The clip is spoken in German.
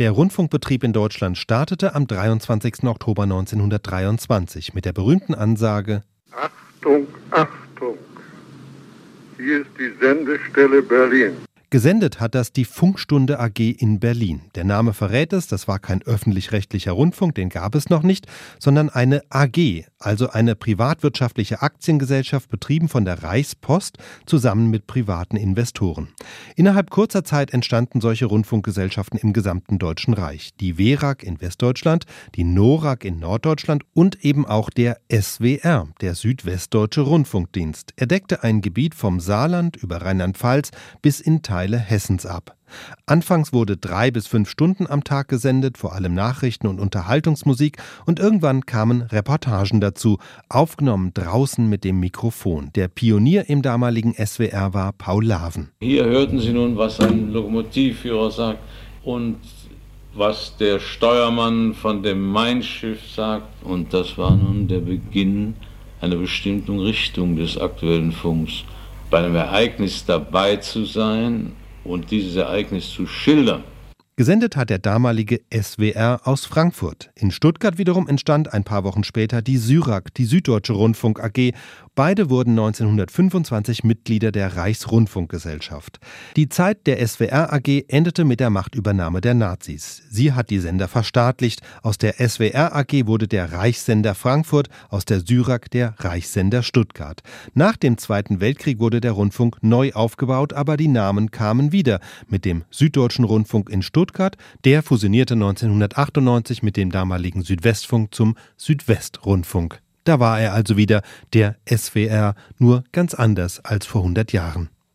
Der Rundfunkbetrieb in Deutschland startete am 23. Oktober 1923 mit der berühmten Ansage Achtung, Achtung! Hier ist die Sendestelle Berlin. Gesendet hat das die Funkstunde AG in Berlin. Der Name verrät es, das war kein öffentlich-rechtlicher Rundfunk, den gab es noch nicht, sondern eine AG, also eine privatwirtschaftliche Aktiengesellschaft betrieben von der Reichspost zusammen mit privaten Investoren. Innerhalb kurzer Zeit entstanden solche Rundfunkgesellschaften im gesamten Deutschen Reich. Die WERAG in Westdeutschland, die NORAG in Norddeutschland und eben auch der SWR, der Südwestdeutsche Rundfunkdienst. Er deckte ein Gebiet vom Saarland über Rheinland-Pfalz bis in Teile Teile Hessens ab. Anfangs wurde drei bis fünf Stunden am Tag gesendet, vor allem Nachrichten und Unterhaltungsmusik, und irgendwann kamen Reportagen dazu, aufgenommen draußen mit dem Mikrofon. Der Pionier im damaligen SWR war Paul Laven. Hier hörten Sie nun, was ein Lokomotivführer sagt und was der Steuermann von dem Main-Schiff sagt. Und das war nun der Beginn einer bestimmten Richtung des aktuellen Funks bei einem Ereignis dabei zu sein und dieses Ereignis zu schildern. Gesendet hat der damalige SWR aus Frankfurt. In Stuttgart wiederum entstand ein paar Wochen später die Syrak, die Süddeutsche Rundfunk AG, Beide wurden 1925 Mitglieder der Reichsrundfunkgesellschaft. Die Zeit der SWR AG endete mit der Machtübernahme der Nazis. Sie hat die Sender verstaatlicht. Aus der SWR AG wurde der Reichssender Frankfurt, aus der Syrak der Reichssender Stuttgart. Nach dem Zweiten Weltkrieg wurde der Rundfunk neu aufgebaut, aber die Namen kamen wieder. Mit dem Süddeutschen Rundfunk in Stuttgart, der fusionierte 1998 mit dem damaligen Südwestfunk zum Südwestrundfunk. Da war er also wieder der SWR, nur ganz anders als vor 100 Jahren.